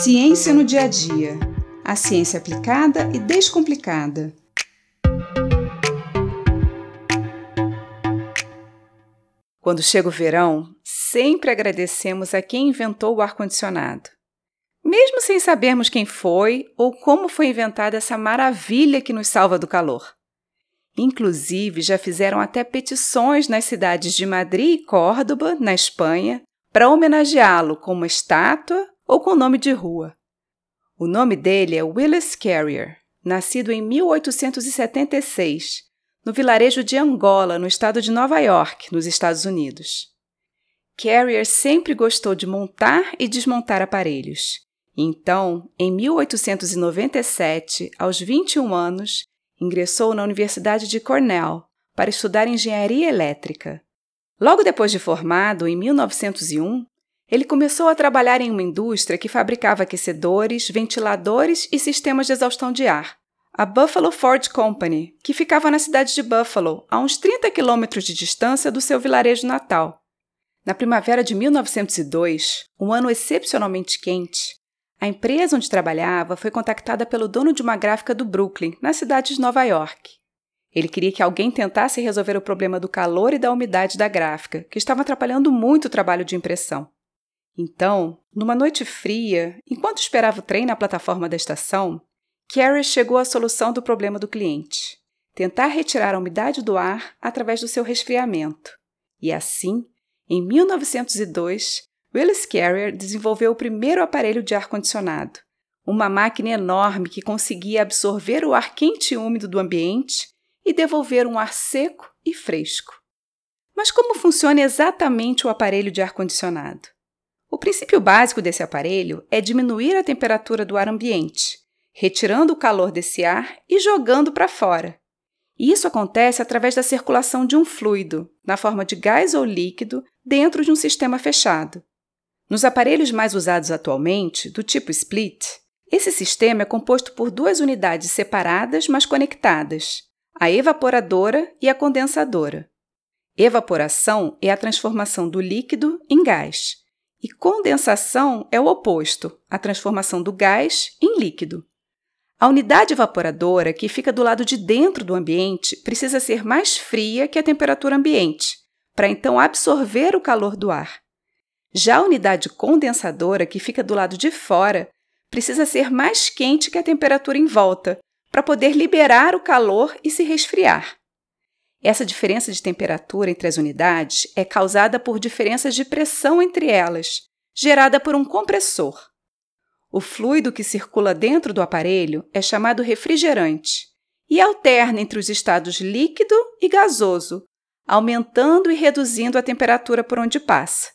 Ciência no dia a dia. A ciência aplicada e descomplicada. Quando chega o verão, sempre agradecemos a quem inventou o ar-condicionado. Mesmo sem sabermos quem foi ou como foi inventada essa maravilha que nos salva do calor. Inclusive, já fizeram até petições nas cidades de Madrid e Córdoba, na Espanha, para homenageá-lo com uma estátua ou com nome de rua. O nome dele é Willis Carrier, nascido em 1876, no vilarejo de Angola, no estado de Nova York, nos Estados Unidos. Carrier sempre gostou de montar e desmontar aparelhos. Então, em 1897, aos 21 anos, ingressou na Universidade de Cornell para estudar engenharia elétrica. Logo depois de formado, em 1901, ele começou a trabalhar em uma indústria que fabricava aquecedores, ventiladores e sistemas de exaustão de ar. A Buffalo Ford Company, que ficava na cidade de Buffalo, a uns 30 quilômetros de distância do seu vilarejo natal. Na primavera de 1902, um ano excepcionalmente quente, a empresa onde trabalhava foi contactada pelo dono de uma gráfica do Brooklyn, na cidade de Nova York. Ele queria que alguém tentasse resolver o problema do calor e da umidade da gráfica, que estava atrapalhando muito o trabalho de impressão. Então, numa noite fria, enquanto esperava o trem na plataforma da estação, Carrie chegou à solução do problema do cliente: tentar retirar a umidade do ar através do seu resfriamento. E assim, em 1902, Willis Carrier desenvolveu o primeiro aparelho de ar-condicionado, uma máquina enorme que conseguia absorver o ar quente e úmido do ambiente e devolver um ar seco e fresco. Mas como funciona exatamente o aparelho de ar-condicionado? O princípio básico desse aparelho é diminuir a temperatura do ar ambiente, retirando o calor desse ar e jogando para fora. E isso acontece através da circulação de um fluido, na forma de gás ou líquido, dentro de um sistema fechado. Nos aparelhos mais usados atualmente, do tipo split, esse sistema é composto por duas unidades separadas, mas conectadas: a evaporadora e a condensadora. Evaporação é a transformação do líquido em gás, e condensação é o oposto, a transformação do gás em líquido. A unidade evaporadora, que fica do lado de dentro do ambiente, precisa ser mais fria que a temperatura ambiente, para então absorver o calor do ar. Já a unidade condensadora, que fica do lado de fora, precisa ser mais quente que a temperatura em volta, para poder liberar o calor e se resfriar. Essa diferença de temperatura entre as unidades é causada por diferenças de pressão entre elas, gerada por um compressor. O fluido que circula dentro do aparelho é chamado refrigerante e alterna entre os estados líquido e gasoso, aumentando e reduzindo a temperatura por onde passa.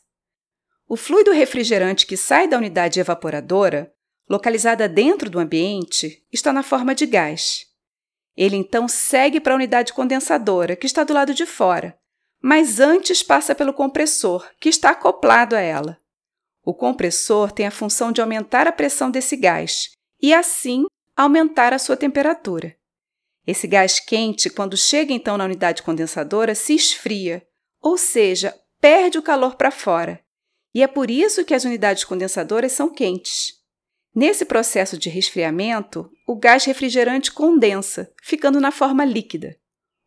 O fluido refrigerante que sai da unidade evaporadora, localizada dentro do ambiente, está na forma de gás. Ele então segue para a unidade condensadora, que está do lado de fora, mas antes passa pelo compressor, que está acoplado a ela. O compressor tem a função de aumentar a pressão desse gás e, assim, aumentar a sua temperatura. Esse gás quente, quando chega então na unidade condensadora, se esfria, ou seja, perde o calor para fora. E é por isso que as unidades condensadoras são quentes. Nesse processo de resfriamento, o gás refrigerante condensa, ficando na forma líquida.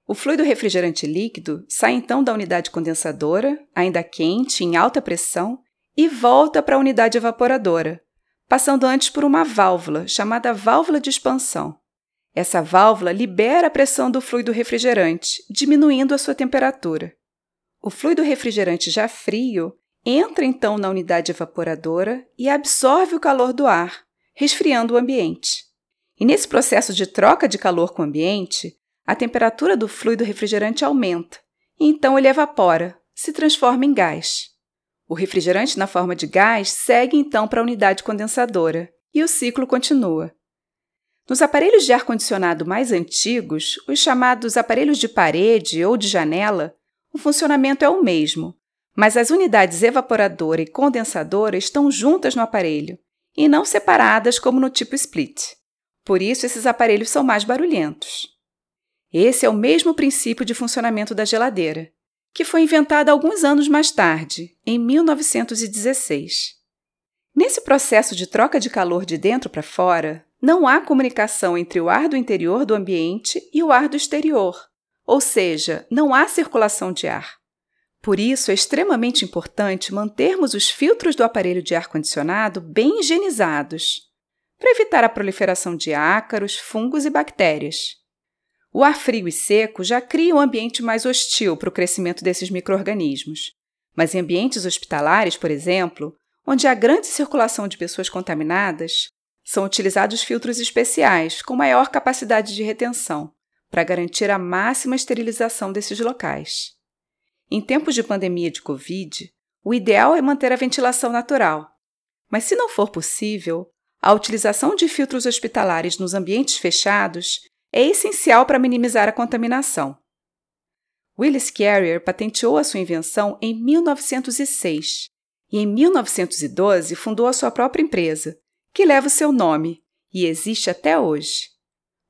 O fluido refrigerante líquido sai então da unidade condensadora, ainda quente, em alta pressão, e volta para a unidade evaporadora, passando antes por uma válvula chamada válvula de expansão. Essa válvula libera a pressão do fluido refrigerante, diminuindo a sua temperatura. O fluido refrigerante já frio entra então na unidade evaporadora e absorve o calor do ar, resfriando o ambiente. E nesse processo de troca de calor com o ambiente, a temperatura do fluido refrigerante aumenta, e então ele evapora, se transforma em gás. O refrigerante na forma de gás segue então para a unidade condensadora, e o ciclo continua. Nos aparelhos de ar-condicionado mais antigos, os chamados aparelhos de parede ou de janela, o funcionamento é o mesmo, mas as unidades evaporadora e condensadora estão juntas no aparelho e não separadas como no tipo split. Por isso, esses aparelhos são mais barulhentos. Esse é o mesmo princípio de funcionamento da geladeira, que foi inventada alguns anos mais tarde, em 1916. Nesse processo de troca de calor de dentro para fora, não há comunicação entre o ar do interior do ambiente e o ar do exterior, ou seja, não há circulação de ar. Por isso, é extremamente importante mantermos os filtros do aparelho de ar-condicionado bem higienizados, para evitar a proliferação de ácaros, fungos e bactérias. O ar frio e seco já cria um ambiente mais hostil para o crescimento desses micro-organismos, mas em ambientes hospitalares, por exemplo, onde há grande circulação de pessoas contaminadas, são utilizados filtros especiais com maior capacidade de retenção para garantir a máxima esterilização desses locais. Em tempos de pandemia de Covid, o ideal é manter a ventilação natural, mas se não for possível, a utilização de filtros hospitalares nos ambientes fechados é essencial para minimizar a contaminação. Willis Carrier patenteou a sua invenção em 1906 e, em 1912, fundou a sua própria empresa, que leva o seu nome e existe até hoje.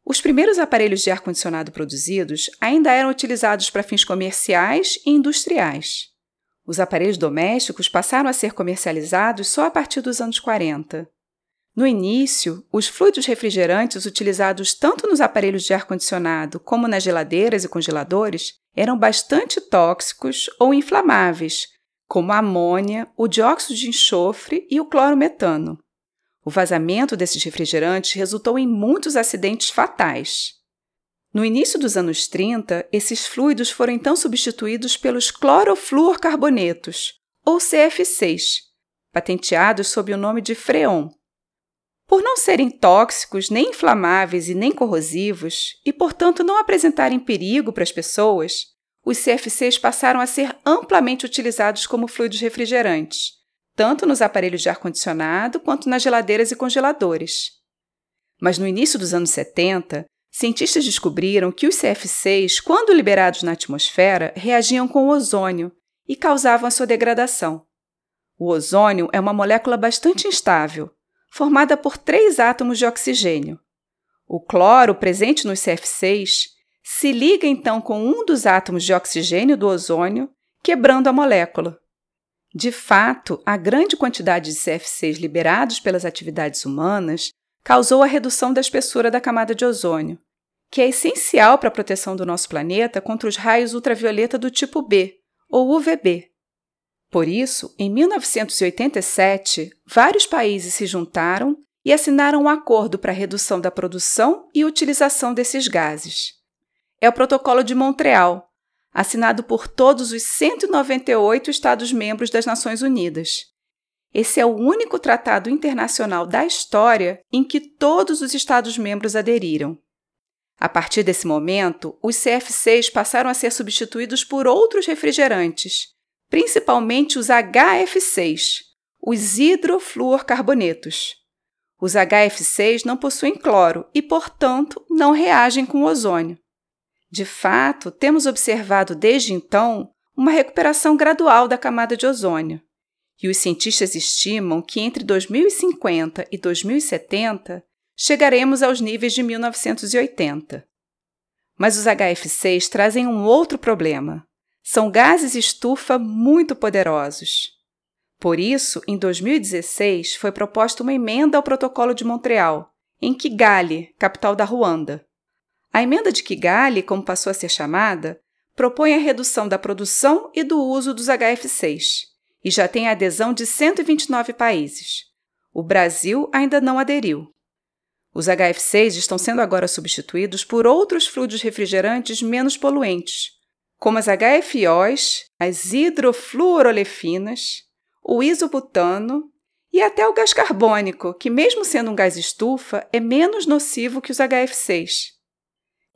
Os primeiros aparelhos de ar-condicionado produzidos ainda eram utilizados para fins comerciais e industriais. Os aparelhos domésticos passaram a ser comercializados só a partir dos anos 40. No início, os fluidos refrigerantes utilizados tanto nos aparelhos de ar-condicionado como nas geladeiras e congeladores eram bastante tóxicos ou inflamáveis, como a amônia, o dióxido de enxofre e o clorometano. O vazamento desses refrigerantes resultou em muitos acidentes fatais. No início dos anos 30, esses fluidos foram então substituídos pelos clorofluorcarbonetos, ou CF6, patenteados sob o nome de Freon. Por não serem tóxicos, nem inflamáveis e nem corrosivos, e portanto não apresentarem perigo para as pessoas, os CFCs passaram a ser amplamente utilizados como fluidos refrigerantes, tanto nos aparelhos de ar-condicionado quanto nas geladeiras e congeladores. Mas no início dos anos 70, cientistas descobriram que os CFCs, quando liberados na atmosfera, reagiam com o ozônio e causavam a sua degradação. O ozônio é uma molécula bastante instável, formada por três átomos de oxigênio. O cloro, presente nos CF6, se liga então com um dos átomos de oxigênio do ozônio, quebrando a molécula. De fato, a grande quantidade de CF6 liberados pelas atividades humanas causou a redução da espessura da camada de ozônio, que é essencial para a proteção do nosso planeta contra os raios ultravioleta do tipo B, ou UVB, por isso, em 1987, vários países se juntaram e assinaram um acordo para a redução da produção e utilização desses gases. É o Protocolo de Montreal, assinado por todos os 198 Estados-membros das Nações Unidas. Esse é o único tratado internacional da história em que todos os Estados-membros aderiram. A partir desse momento, os CFCs passaram a ser substituídos por outros refrigerantes, principalmente os HF6, os hidrofluorcarbonetos. Os HF6 não possuem cloro e, portanto, não reagem com o ozônio. De fato, temos observado desde então uma recuperação gradual da camada de ozônio, e os cientistas estimam que entre 2050 e 2070 chegaremos aos níveis de 1980. Mas os HF6 trazem um outro problema. São gases estufa muito poderosos. Por isso, em 2016, foi proposta uma emenda ao Protocolo de Montreal, em Kigali, capital da Ruanda. A emenda de Kigali, como passou a ser chamada, propõe a redução da produção e do uso dos HF6 e já tem a adesão de 129 países. O Brasil ainda não aderiu. Os HF6 estão sendo agora substituídos por outros fluidos refrigerantes menos poluentes, como as HFOs, as hidrofluorolefinas, o isobutano e até o gás carbônico, que, mesmo sendo um gás estufa, é menos nocivo que os HF6.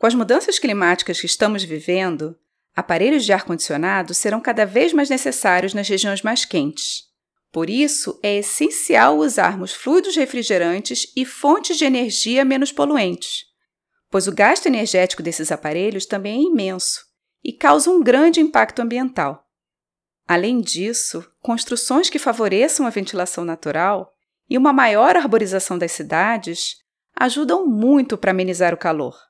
Com as mudanças climáticas que estamos vivendo, aparelhos de ar-condicionado serão cada vez mais necessários nas regiões mais quentes. Por isso, é essencial usarmos fluidos refrigerantes e fontes de energia menos poluentes, pois o gasto energético desses aparelhos também é imenso e causa um grande impacto ambiental. Além disso, construções que favoreçam a ventilação natural e uma maior arborização das cidades ajudam muito para amenizar o calor.